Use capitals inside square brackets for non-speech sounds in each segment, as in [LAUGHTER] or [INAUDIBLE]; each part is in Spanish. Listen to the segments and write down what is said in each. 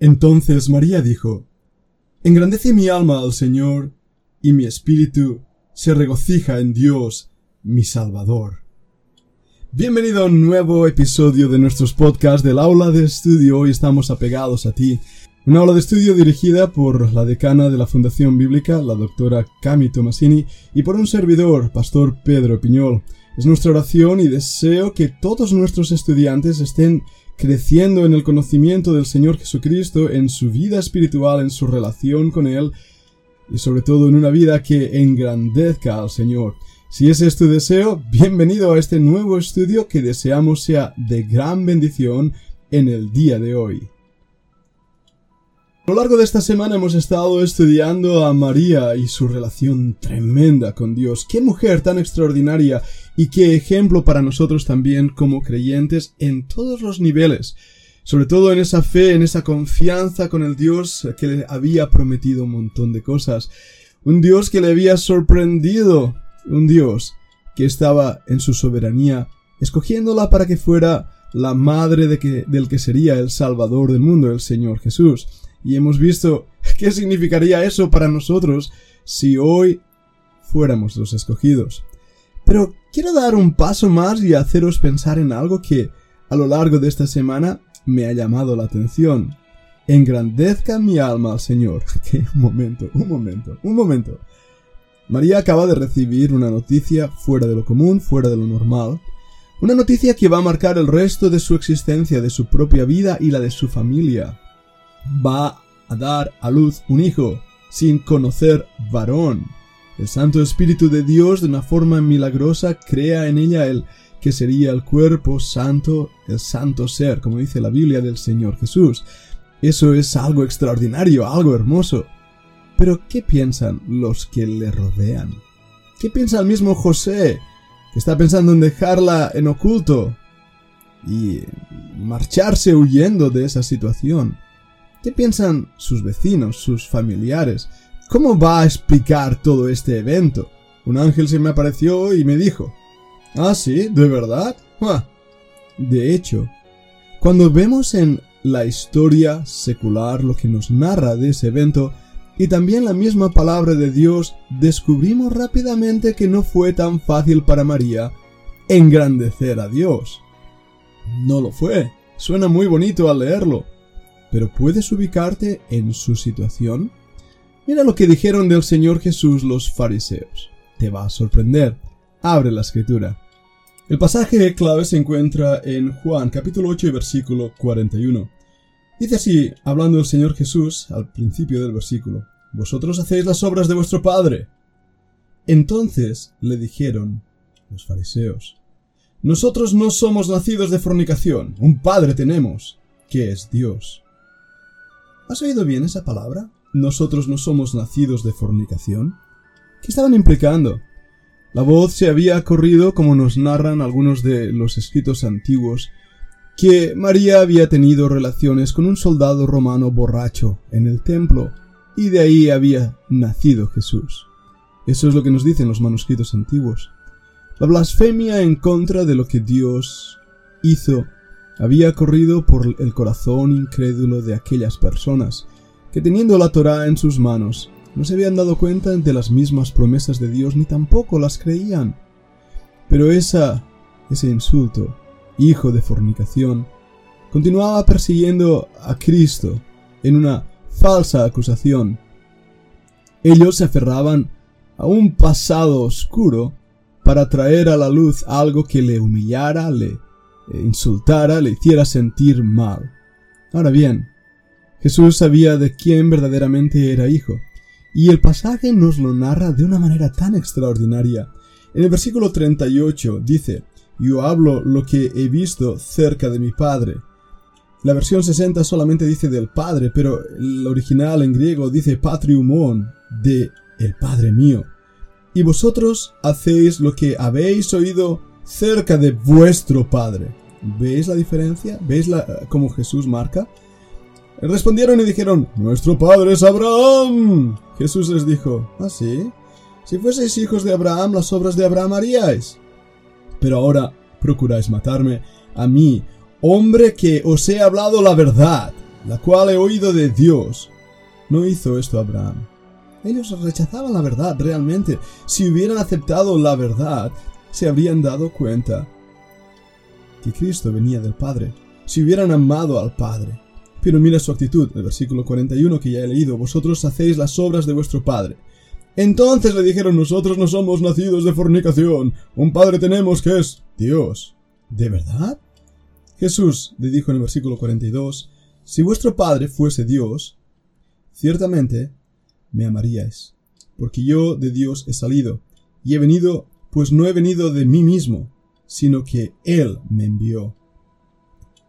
Entonces María dijo, Engrandece mi alma al Señor, y mi espíritu se regocija en Dios, mi Salvador. Bienvenido a un nuevo episodio de nuestros podcasts del aula de estudio. Hoy estamos apegados a ti. Una aula de estudio dirigida por la decana de la Fundación Bíblica, la doctora Cami Tomasini, y por un servidor, Pastor Pedro Piñol. Es nuestra oración y deseo que todos nuestros estudiantes estén creciendo en el conocimiento del Señor Jesucristo, en su vida espiritual, en su relación con Él y sobre todo en una vida que engrandezca al Señor. Si ese es tu deseo, bienvenido a este nuevo estudio que deseamos sea de gran bendición en el día de hoy. A lo largo de esta semana hemos estado estudiando a María y su relación tremenda con Dios. Qué mujer tan extraordinaria y qué ejemplo para nosotros también como creyentes en todos los niveles. Sobre todo en esa fe, en esa confianza con el Dios que le había prometido un montón de cosas. Un Dios que le había sorprendido. Un Dios que estaba en su soberanía, escogiéndola para que fuera la madre del que sería el Salvador del mundo, el Señor Jesús y hemos visto [LAUGHS] qué significaría eso para nosotros si hoy fuéramos los escogidos. Pero quiero dar un paso más y haceros pensar en algo que a lo largo de esta semana me ha llamado la atención. Engrandezca mi alma al Señor. [LAUGHS] Que un momento, un momento, un momento. María acaba de recibir una noticia fuera de lo común, fuera de lo normal. Una noticia que va a marcar el resto de su existencia, de su propia vida y la de su familia va a dar a luz un hijo, sin conocer varón. El Santo Espíritu de Dios de una forma milagrosa crea en ella el que sería el cuerpo santo, el santo ser, como dice la Biblia del Señor Jesús. Eso es algo extraordinario, algo hermoso. Pero ¿qué piensan los que le rodean? ¿Qué piensa el mismo José, que está pensando en dejarla en oculto y marcharse huyendo de esa situación? ¿Qué piensan sus vecinos, sus familiares? ¿Cómo va a explicar todo este evento? Un ángel se me apareció y me dijo. Ah, sí, ¿de verdad? De hecho, cuando vemos en la historia secular lo que nos narra de ese evento, y también la misma palabra de Dios, descubrimos rápidamente que no fue tan fácil para María engrandecer a Dios. No lo fue. Suena muy bonito al leerlo, pero ¿puedes ubicarte en su situación? Mira lo que dijeron del Señor Jesús los fariseos. Te va a sorprender. Abre la escritura. El pasaje clave se encuentra en Juan capítulo 8 y versículo 41. Dice así, hablando el Señor Jesús al principio del versículo, Vosotros hacéis las obras de vuestro Padre. Entonces le dijeron los fariseos, Nosotros no somos nacidos de fornicación, un Padre tenemos, que es Dios. ¿Has oído bien esa palabra? Nosotros no somos nacidos de fornicación. ¿Qué estaban implicando? La voz se había corrido, como nos narran algunos de los escritos antiguos, que María había tenido relaciones con un soldado romano borracho en el templo, y de ahí había nacido Jesús. Eso es lo que nos dicen los manuscritos antiguos. La blasfemia en contra de lo que Dios hizo había corrido por el corazón incrédulo de aquellas personas, que teniendo la Torá en sus manos, no se habían dado cuenta de las mismas promesas de Dios ni tampoco las creían. Pero esa, ese insulto, hijo de fornicación, continuaba persiguiendo a Cristo en una falsa acusación. Ellos se aferraban a un pasado oscuro para traer a la luz algo que le humillara, le insultara, le hiciera sentir mal. Ahora bien, Jesús sabía de quién verdaderamente era hijo, y el pasaje nos lo narra de una manera tan extraordinaria. En el versículo 38 dice, Yo hablo lo que he visto cerca de mi Padre. La versión 60 solamente dice del Padre, pero el original en griego dice patriumon, de el Padre mío. Y vosotros hacéis lo que habéis oído cerca de vuestro Padre. ¿Veis la diferencia? ¿Veis la, cómo Jesús marca? Respondieron y dijeron, Nuestro Padre es Abraham. Jesús les dijo, ¿Ah, sí? Si fueseis hijos de Abraham, las obras de Abraham haríais. Pero ahora procuráis matarme, a mí, hombre que os he hablado la verdad. la cual he oído de Dios. No hizo esto Abraham. Ellos rechazaban la verdad realmente. Si hubieran aceptado la verdad, se habrían dado cuenta que Cristo venía del Padre. Si hubieran amado al Padre. Pero mira su actitud, el versículo 41 que ya he leído, vosotros hacéis las obras de vuestro Padre. Entonces le dijeron, nosotros no somos nacidos de fornicación, un Padre tenemos que es Dios. ¿De verdad? Jesús le dijo en el versículo 42, si vuestro Padre fuese Dios, ciertamente me amaríais, porque yo de Dios he salido, y he venido, pues no he venido de mí mismo, sino que Él me envió.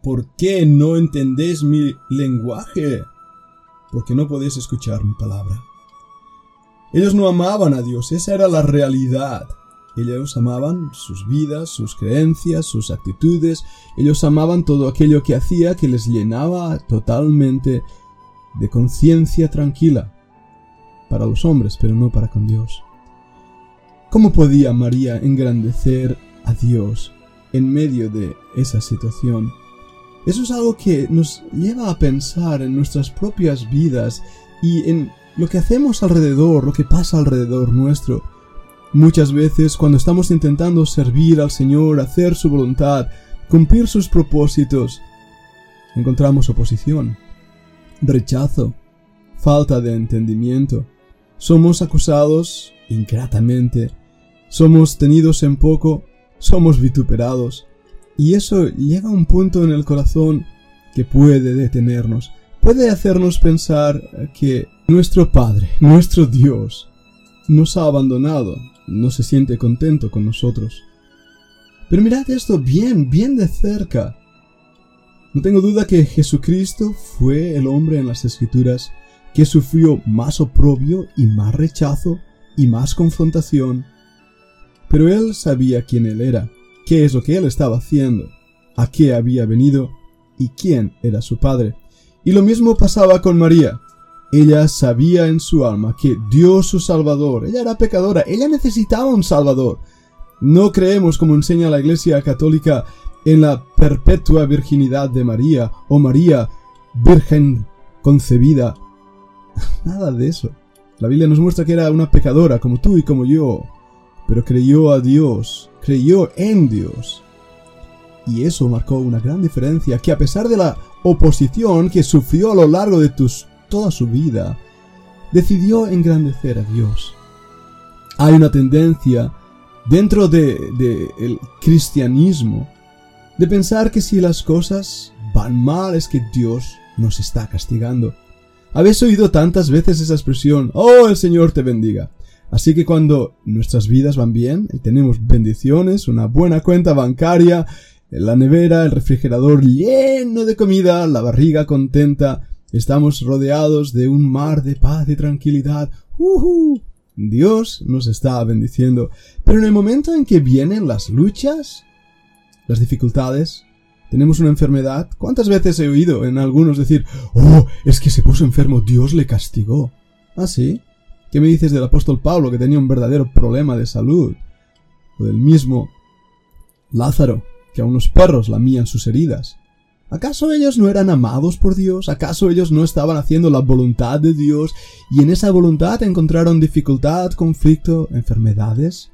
¿Por qué no entendéis mi lenguaje? Porque no podéis escuchar mi palabra. Ellos no amaban a Dios, esa era la realidad. Ellos amaban sus vidas, sus creencias, sus actitudes, ellos amaban todo aquello que hacía que les llenaba totalmente de conciencia tranquila para los hombres, pero no para con Dios. ¿Cómo podía María engrandecer a Dios en medio de esa situación? Eso es algo que nos lleva a pensar en nuestras propias vidas y en lo que hacemos alrededor, lo que pasa alrededor nuestro. Muchas veces cuando estamos intentando servir al Señor, hacer su voluntad, cumplir sus propósitos, encontramos oposición, rechazo, falta de entendimiento. Somos acusados ingratamente, somos tenidos en poco, somos vituperados. Y eso llega a un punto en el corazón que puede detenernos, puede hacernos pensar que nuestro Padre, nuestro Dios, nos ha abandonado, no se siente contento con nosotros. Pero mirad esto bien, bien de cerca. No tengo duda que Jesucristo fue el hombre en las Escrituras que sufrió más oprobio y más rechazo y más confrontación. Pero él sabía quién él era, qué es lo que él estaba haciendo, a qué había venido y quién era su padre. Y lo mismo pasaba con María. Ella sabía en su alma que Dios su Salvador, ella era pecadora, ella necesitaba un Salvador. No creemos, como enseña la Iglesia Católica, en la perpetua virginidad de María o María virgen concebida. [LAUGHS] Nada de eso. La Biblia nos muestra que era una pecadora como tú y como yo, pero creyó a Dios, creyó en Dios. Y eso marcó una gran diferencia, que a pesar de la oposición que sufrió a lo largo de tus toda su vida, decidió engrandecer a Dios. Hay una tendencia dentro del de, el cristianismo de pensar que si las cosas van mal es que Dios nos está castigando. Habéis oído tantas veces esa expresión, oh, el Señor te bendiga. Así que cuando nuestras vidas van bien y tenemos bendiciones, una buena cuenta bancaria, la nevera, el refrigerador lleno de comida, la barriga contenta, Estamos rodeados de un mar de paz y tranquilidad. Dios nos está bendiciendo. Pero en el momento en que vienen las luchas, las dificultades, tenemos una enfermedad. ¿Cuántas veces he oído en algunos decir, oh, es que se puso enfermo, Dios le castigó? ¿Ah, sí? ¿Qué me dices del apóstol Pablo que tenía un verdadero problema de salud? O del mismo Lázaro, que a unos perros lamían sus heridas. ¿Acaso ellos no eran amados por Dios? ¿Acaso ellos no estaban haciendo la voluntad de Dios y en esa voluntad encontraron dificultad, conflicto, enfermedades?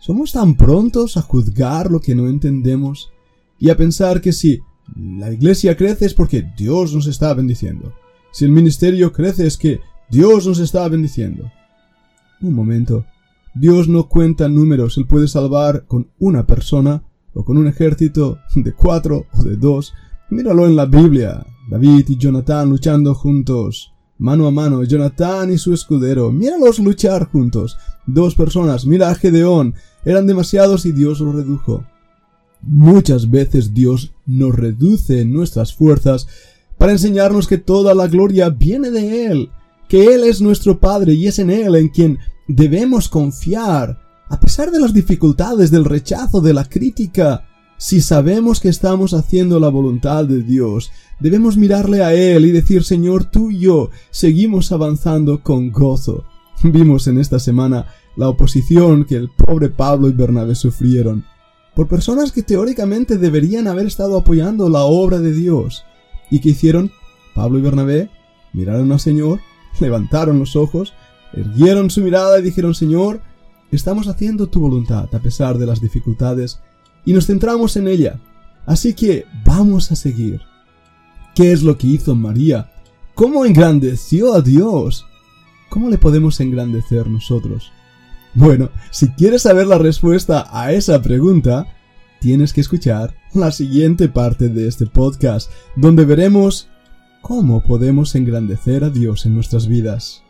¿Somos tan prontos a juzgar lo que no entendemos y a pensar que si la iglesia crece es porque Dios nos está bendiciendo? Si el ministerio crece es que Dios nos está bendiciendo. Un momento. Dios no cuenta números, Él puede salvar con una persona o con un ejército de cuatro o de dos Míralo en la Biblia. David y Jonatán luchando juntos. Mano a mano, Jonatán y su escudero. Míralos luchar juntos. Dos personas. Mira a Gedeón. Eran demasiados y Dios los redujo. Muchas veces Dios nos reduce nuestras fuerzas para enseñarnos que toda la gloria viene de Él, que Él es nuestro Padre y es en Él en quien debemos confiar, a pesar de las dificultades, del rechazo, de la crítica. Si sabemos que estamos haciendo la voluntad de Dios, debemos mirarle a Él y decir, Señor, tú y yo seguimos avanzando con gozo. [LAUGHS] Vimos en esta semana la oposición que el pobre Pablo y Bernabé sufrieron por personas que teóricamente deberían haber estado apoyando la obra de Dios. ¿Y que hicieron? Pablo y Bernabé miraron al Señor, [LAUGHS] levantaron los ojos, erguieron su mirada y dijeron, Señor, estamos haciendo tu voluntad a pesar de las dificultades y nos centramos en ella. Así que vamos a seguir. ¿Qué es lo que hizo María? ¿Cómo engrandeció a Dios? ¿Cómo le podemos engrandecer nosotros? Bueno, si quieres saber la respuesta a esa pregunta, tienes que escuchar la siguiente parte de este podcast, donde veremos cómo podemos engrandecer a Dios en nuestras vidas.